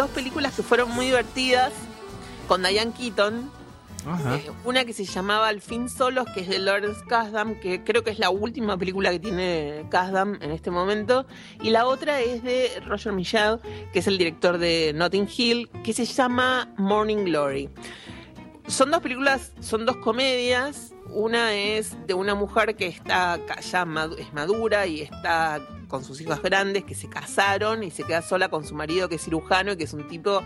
Dos, películas que fueron muy divertidas con Diane Keaton. Ajá. Eh, una que se llamaba Al fin solos, que es de Lawrence Kasdan, que creo que es la última película que tiene Kasdan en este momento. Y la otra es de Roger Michel, que es el director de Notting Hill, que se llama Morning Glory. Son dos películas, son dos comedias. Una es de una mujer que está ya es madura y está con sus hijos grandes que se casaron y se queda sola con su marido que es cirujano y que es un tipo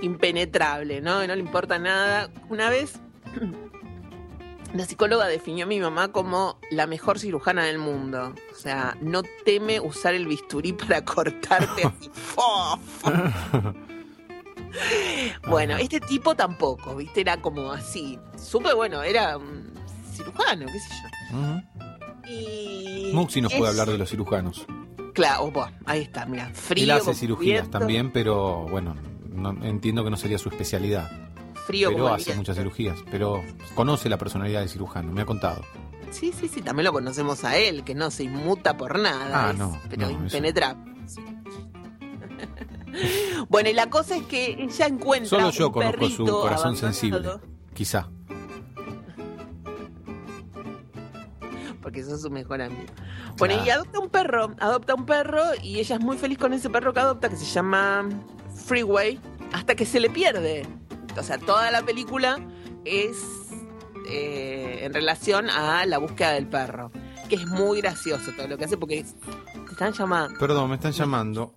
impenetrable, ¿no? Y no le importa nada. Una vez [CLEARS THROAT] la psicóloga definió a mi mamá como la mejor cirujana del mundo. O sea, no teme usar el bisturí para cortarte así. [LAUGHS] ¡Fof! [LAUGHS] Bueno, este tipo tampoco, ¿viste? Era como así. Súper bueno, era un cirujano, qué sé yo. Ujú. Y. Muxi nos puede hablar de los cirujanos. Claro, buah, ahí está, mira. Frío. Él hace cirugías también, pero bueno, no, entiendo que no sería su especialidad. Frío pero hace viento. muchas cirugías. Pero conoce la personalidad de cirujano, me ha contado. Sí, sí, sí, también lo conocemos a él, que no se inmuta por nada. Ah, es- no, Pero no, impenetrable. [LAUGHS] bueno, y la cosa es que ella encuentra. Solo yo un conozco su corazón sensible. Quizá. Porque sos su mejor amigo. Bueno, Claro. y adopta un perro, adopta un perro y ella es muy feliz con ese perro que adopta que se llama Freeway hasta que se le pierde. O sea, toda la película es eh, en relación a la búsqueda del perro, que es muy gracioso todo lo que hace porque te están llamando. Perdón, me están llamando.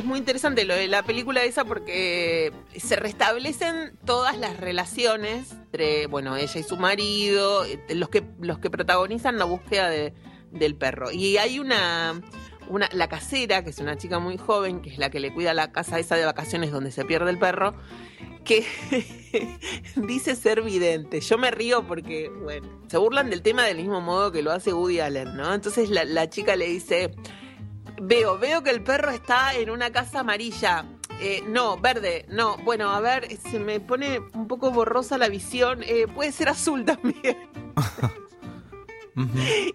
Es muy interesante lo de la película esa porque se restablecen todas las relaciones entre, bueno, ella y su marido, eh, los que, los que protagonizan la búsqueda de- del perro. Y hay una, la casera, que es una chica muy joven, que es la que le cuida la casa esa de vacaciones donde se pierde el perro, que [LAUGHS] dice ser vidente. Yo me río porque, bueno, se burlan del tema del mismo modo que lo hace Woody Allen, ¿no? Entonces la chica le dice, veo, veo que el perro está en una casa amarilla. Eh, no, verde, no. Bueno, a ver, se me pone un poco borrosa la visión. Eh, puede ser azul [LAUGHS] también.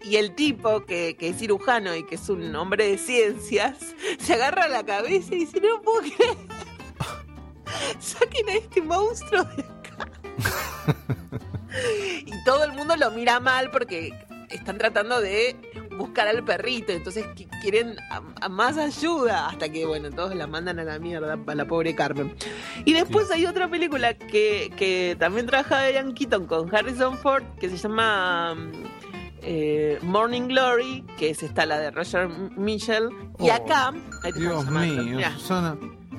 Y el tipo, que, que es cirujano y que es un hombre de ciencias, se agarra la cabeza y dice, no puedo creer. [LAUGHS] Saquen a este monstruo de acá. [LAUGHS] y todo el mundo lo mira mal porque están tratando de buscar al perrito, entonces qui- quieren a- a más ayuda, hasta que, bueno, todos la mandan a la mierda a la pobre Carmen. Y después hay otra película que, que también trabaja Diane Keaton con Harrison Ford, que se llama mm, eh, Morning Glory, que es esta la de Roger Mitchell. Y Oh, acá... ahí te Dios mío, Susana.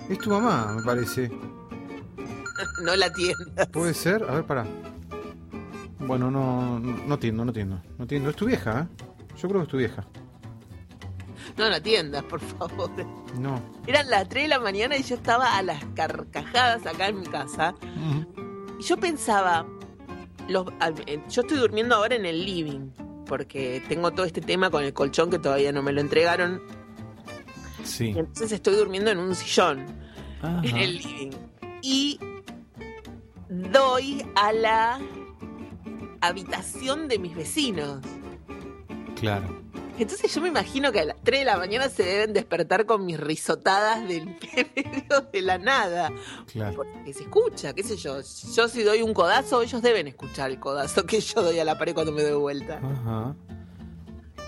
Es tu mamá, me parece. [LAUGHS] no la tiendas. ¿Puede ser? A ver, pará. Bueno, no, no entiendo, no entiendo. No entiendo. Es tu vieja, ¿eh? Yo creo que es tu vieja. No la tiendas, por favor. No. Eran las 3 de la mañana y yo estaba a las carcajadas acá en mi casa. Y yo pensaba, los, yo estoy durmiendo ahora en el living, porque tengo todo este tema con el colchón que todavía no me lo entregaron. Sí. Y entonces estoy durmiendo en un sillón, Ajá. en el living. Y doy a la habitación de mis vecinos. Claro. Entonces yo me imagino que a las 3 de la mañana se deben despertar con mis risotadas del [LAUGHS] medio de la nada. Claro. Porque se escucha, qué sé yo. Yo si doy un codazo, ellos deben escuchar el codazo que yo doy a la pared cuando me doy vuelta. Ajá.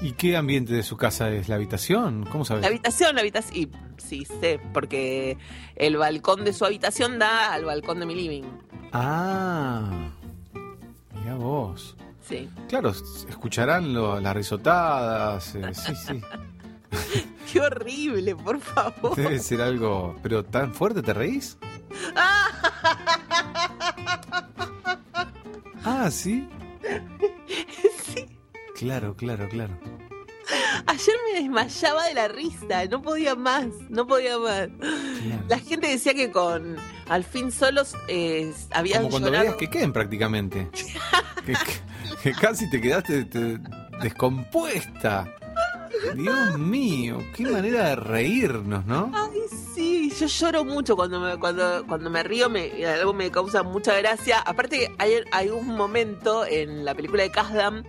¿Y qué ambiente de su casa es? ¿La habitación? ¿Cómo sabes? La habitación, la habitación. Y sí, sé, porque el balcón de su habitación da al balcón de mi living. Ah. Mira vos. Sí. Claro, escucharán lo- las risotadas. eh, sí, sí. [LAUGHS] Qué horrible, por favor. Debe ser algo. ¿Pero tan fuerte te reís? [LAUGHS] Ah, ¿sí? Sí. Claro, claro, claro. Ayer me desmayaba de la risa, no podía más, no podía más. claro. La gente decía que con Al fin solos eh, habían Como cuando llorado. veías que queden prácticamente. [LAUGHS] que [LAUGHS] casi te quedaste te- descompuesta. Dios mío, qué manera de reírnos, ¿no? Ay, sí, yo lloro mucho cuando me, cuando, cuando me río, me, algo me causa mucha gracia. Aparte, hay, hay un momento en la película de Kasdan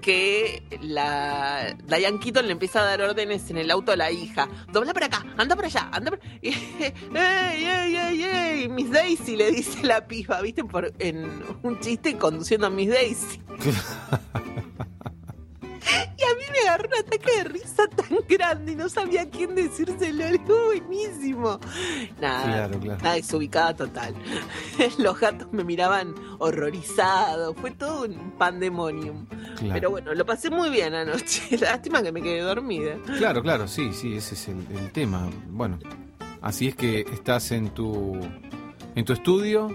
que la Diane Keaton le empieza a dar órdenes en el auto a la hija. Dobla para acá, anda para allá, anda para... Y, [LAUGHS] ¡Ey, ey, ey, ey! Miss Daisy le dice la piba, ¿viste? Por, en un chiste conduciendo a Miss Daisy. [LAUGHS] Y a mí me agarró un ataque de risa tan grande y no sabía quién decírselo. Algo buenísimo. Nada, Claro, claro. nada desubicada total. [LAUGHS] Los gatos me miraban horrorizados. Fue todo un pandemonium. Claro. Pero bueno, lo pasé muy bien anoche. [LAUGHS] Lástima que me quedé dormida. Claro, claro, sí, sí, ese es el, el tema. Bueno, así es que estás en tu en tu estudio,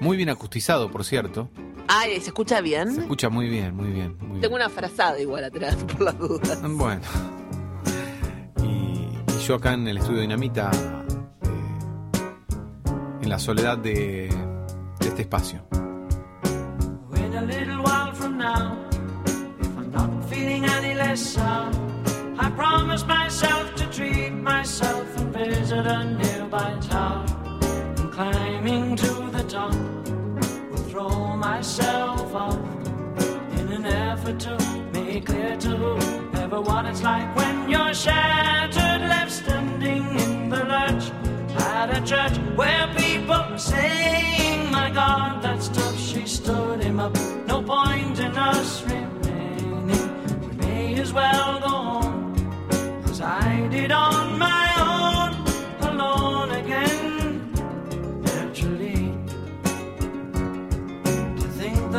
muy bien acustizado, por cierto. Ay, ¿se escucha Se bien? escucha muy bien, muy bien, muy bien. Tengo una frazada igual atrás, por las dudas. Bueno. Y, y yo acá en el estudio Dinamita, eh, en la soledad de, de este espacio. In a little while from now, if I'm not feeling any less sound, I promise myself to treat myself and visit a myself off in an effort to make clear to whoever what it's like when you're shattered, left standing in the lurch at a church where people are saying, My God, that's tough. She stood him up. No point in us remaining. We may as well go on as I did on my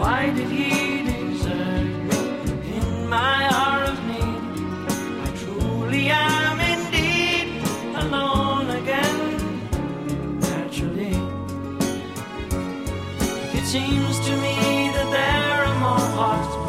why did He desert me in my hour of need? I truly am indeed alone again, naturally. It seems to me that there are more hearts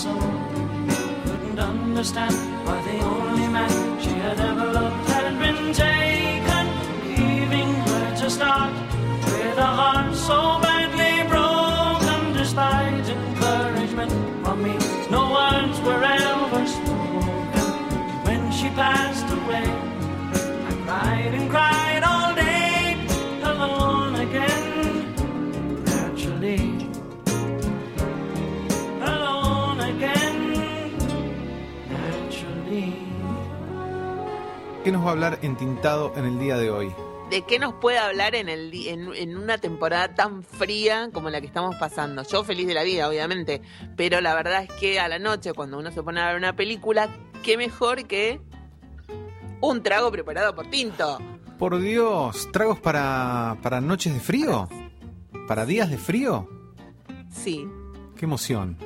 soul, couldn't understand ¿Qué nos va a hablar entintado en el día de hoy? ¿De qué nos puede hablar en, el, en, en una temporada tan fría como la que estamos pasando? Yo feliz de la vida, obviamente, pero la verdad es que a la noche, cuando uno se pone a ver una película, qué mejor que un trago preparado por Tinto. Por Dios, ¿tragos para, para noches de frío? ¿Para días de frío? Sí, ¡Qué emoción!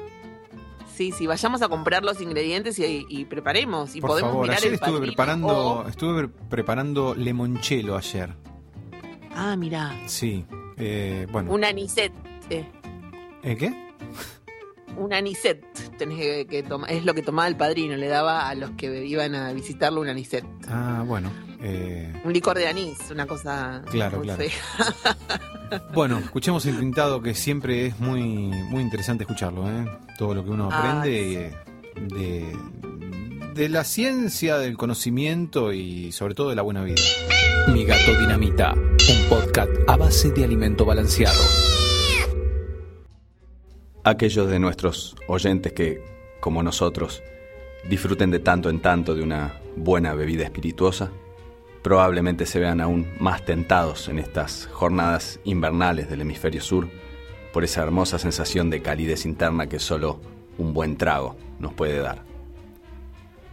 Sí, sí, vayamos a comprar los ingredientes y, y preparemos. Y Por podemos favor, mirar ayer el estuve preparando, o- estuve pre- preparando limonchelo ayer. Ah, mirá, Sí. eh, bueno. un anisette. eh, ¿Eh, ¿Qué? un anisette tenés que, que tomar. Es lo que tomaba el padrino, le daba a los que iban a visitarlo un anisette. Ah, bueno. eh, Un licor de anís, una cosa Claro, muy claro. fea. [LAUGHS] bueno, escuchemos el tintado que siempre es muy, muy interesante escucharlo, ¿eh? Todo lo que uno Ah, aprende de, de la ciencia, del conocimiento y sobre todo de la buena vida. Mi gato dinamita, un podcast a base de alimento balanceado. aquellos de nuestros oyentes que, como nosotros, disfruten de tanto en tanto de una buena bebida espirituosa, probablemente se vean aún más tentados en estas jornadas invernales del hemisferio sur por esa hermosa sensación de calidez interna que solo un buen trago nos puede dar.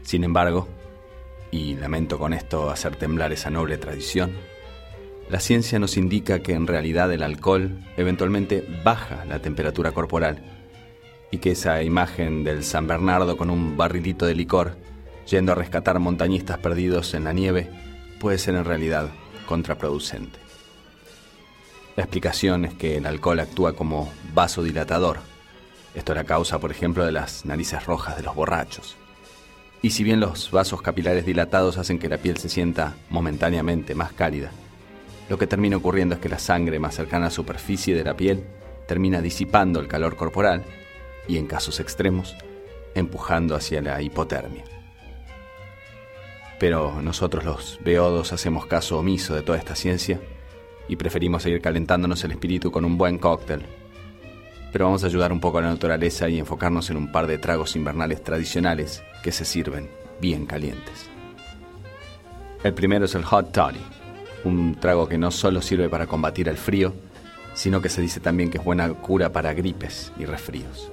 Sin embargo, y lamento con esto hacer temblar esa noble tradición, la ciencia nos indica que en realidad el alcohol eventualmente baja la temperatura corporal y que esa imagen del San Bernardo con un barrilito de licor yendo a rescatar montañistas perdidos en la nieve puede ser en realidad contraproducente. La explicación es que el alcohol actúa como vasodilatador. Esto es la causa, por ejemplo, de las narices rojas de los borrachos. Y si bien los vasos capilares dilatados hacen que la piel se sienta momentáneamente más cálida, lo que termina ocurriendo es que la sangre más cercana a la superficie de la piel termina disipando el calor corporal y, en casos extremos, empujando hacia la hipotermia. Pero nosotros los beodos hacemos caso omiso de toda esta ciencia y preferimos seguir calentándonos el espíritu con un buen cóctel. Pero vamos a ayudar un poco a la naturaleza y enfocarnos en un par de tragos invernales tradicionales que se sirven bien calientes. El primero es el hot toddy, un trago que no solo sirve para combatir el frío, sino que se dice también que es buena cura para gripes y resfríos.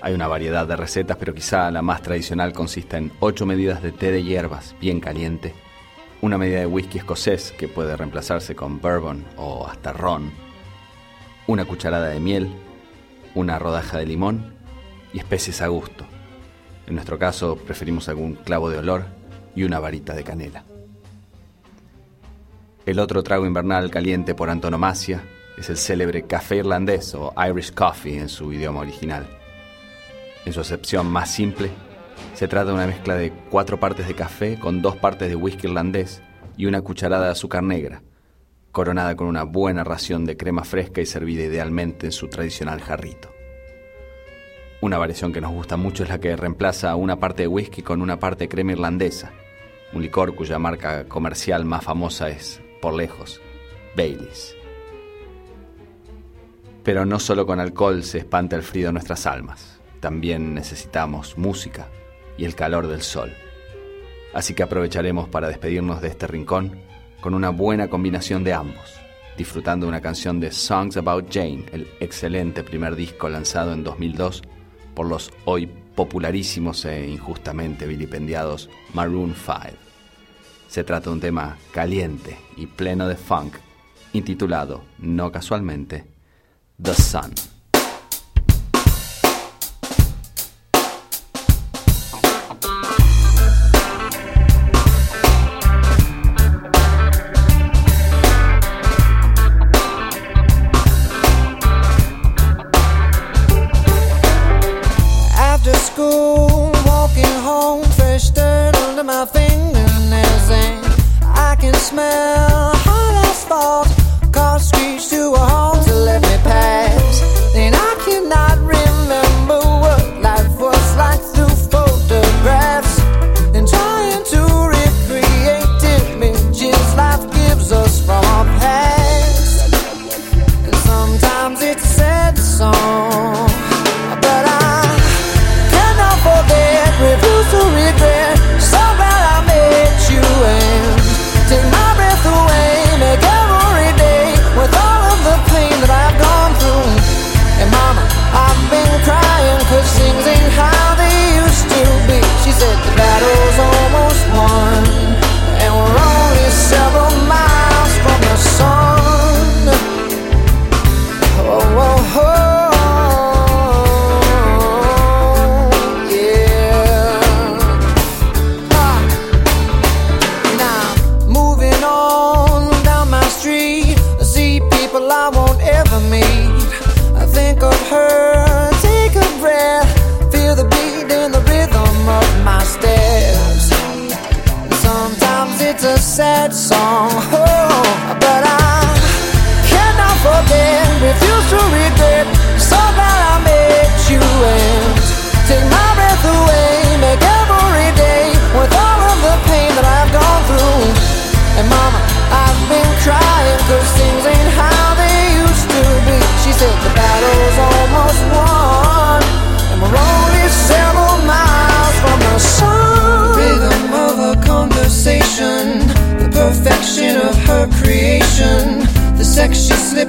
Hay una variedad de recetas, pero quizá la más tradicional consiste en 8 medidas de té de hierbas bien caliente, una medida de whisky escocés que puede reemplazarse con bourbon o hasta ron, una cucharada de miel, una rodaja de limón y especies a gusto. En nuestro caso preferimos algún clavo de olor y una varita de canela. El otro trago invernal caliente por antonomasia es el célebre café irlandés o Irish coffee en su idioma original. En su acepción más simple, se trata de una mezcla de cuatro partes de café con dos partes de whisky irlandés y una cucharada de azúcar negra, coronada con una buena ración de crema fresca y servida idealmente en su tradicional jarrito. Una variación que nos gusta mucho es la que reemplaza una parte de whisky con una parte de crema irlandesa, un licor cuya marca comercial más famosa es, por lejos, Baileys. Pero no solo con alcohol se espanta el frío de nuestras almas, también necesitamos música y el calor del sol. Así que aprovecharemos para despedirnos de este rincón con una buena combinación de ambos, disfrutando una canción de Songs About Jane, el excelente primer disco lanzado en 2002 por los hoy popularísimos e injustamente vilipendiados Maroon 5. Se trata de un tema caliente y pleno de funk, intitulado, no casualmente, The Sun.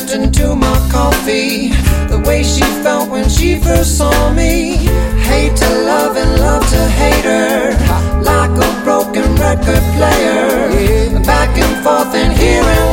Slipped into my coffee, the way she felt when she first saw me. Hate to love and love to hate her, like a broken record player. Back and forth and here and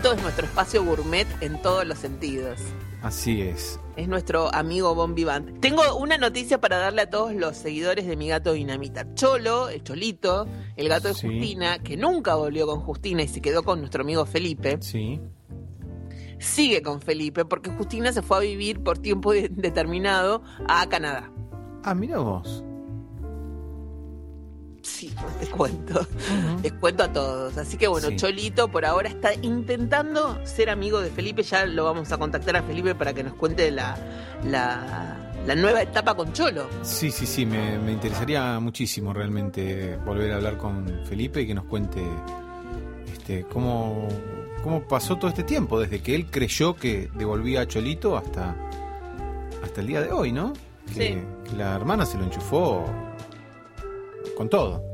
Es nuestro espacio gourmet en todos los sentidos. Así es. Es nuestro amigo Bon Vivant. Tengo una noticia para darle a todos los seguidores de mi gato Dinamita. Cholo, el Cholito, el gato de Sí. Justina, que nunca volvió con Justina y se quedó con nuestro amigo Felipe, Sí. sigue con Felipe porque Justina se fue a vivir por tiempo de- determinado a Canadá. Ah, mira vos. Sí, te cuento. Les cuento a todos. Así que bueno, Sí. Cholito por ahora está intentando ser amigo de Felipe. Ya lo vamos a contactar a Felipe para que nos cuente la, la, la nueva etapa con Cholo. Sí, sí, sí, me, me interesaría muchísimo realmente volver a hablar con Felipe y que nos cuente este, cómo, cómo pasó todo este tiempo, desde que él creyó que devolvía a Cholito hasta, hasta el día de hoy, ¿no? Que, que la hermana se lo enchufó con todo. [LAUGHS]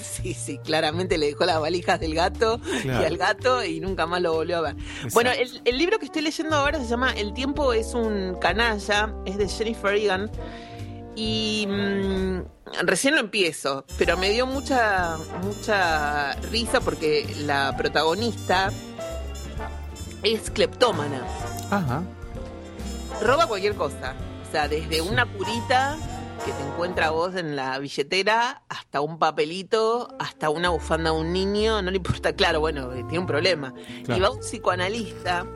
Sí, sí, claramente le dejó las valijas del gato Claro. y al gato y nunca más lo volvió a ver. Exacto. Bueno, el, el libro que estoy leyendo ahora se llama El tiempo es un canalla, es de Jennifer Egan. Y mm, recién lo empiezo, pero me dio mucha, mucha risa porque la protagonista es cleptómana. Ajá. Roba cualquier cosa. O sea, desde una curita que te encuentra vos en la billetera hasta un papelito, hasta una bufanda a un niño, no le importa, claro, bueno, eh, tiene un problema. Claro. Y va un psicoanalista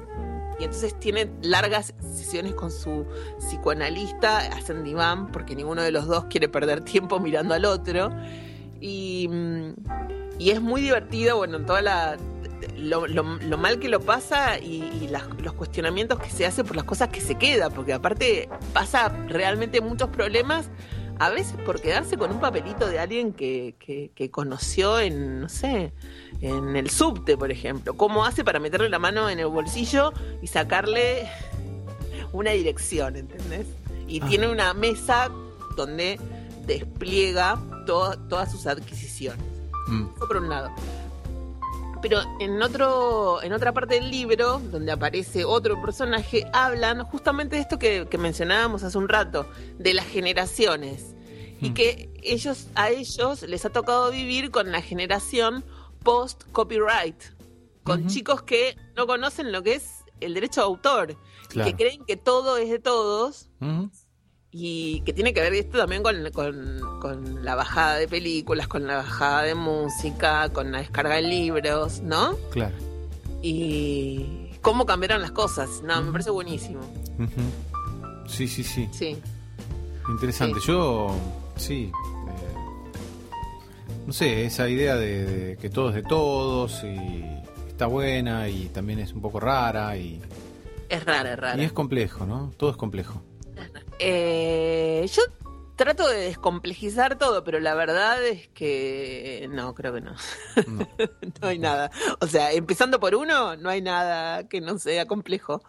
y entonces tiene largas sesiones con su psicoanalista, hacen diván porque ninguno de los dos quiere perder tiempo mirando al otro. Y, mm, y es muy divertido, bueno, toda la lo, lo- lo mal que lo pasa y, y las- los cuestionamientos que se hace por las cosas que se queda, porque aparte pasa realmente muchos problemas, a veces por quedarse con un papelito de alguien que, que- que conoció en, no sé, en el subte, por ejemplo. ¿Cómo hace para meterle la mano en el bolsillo y sacarle una dirección, ¿entendés? Y Ah. tiene una mesa donde despliega to- todas sus adquisiciones. Mm. Eso por un lado. Pero en otro, en otra parte del libro, donde aparece otro personaje, hablan justamente de esto que, que mencionábamos hace un rato, de las generaciones. Y Mm. que ellos, a ellos les ha tocado vivir con la generación post copyright, con chicos que no conocen lo que es el derecho de autor, Claro. y que creen que todo es de todos, Ujú. Y que tiene que ver esto también con, con- con la bajada de películas, con la bajada de música, con la descarga de libros, ¿no? Claro. Y cómo cambiaron las cosas. No, me parece buenísimo. Sí, sí, sí. Sí. Interesante. Sí. Yo, sí. eh, no sé, esa idea de, de que todo es de todos y está buena y también es un poco rara y, Es rara, es rara. y es complejo, ¿no? Todo es complejo. Eh, yo trato de descomplejizar todo, pero la verdad es que no, creo que no. No. [LAUGHS] no hay nada. O sea, empezando por uno, no hay nada que no sea complejo.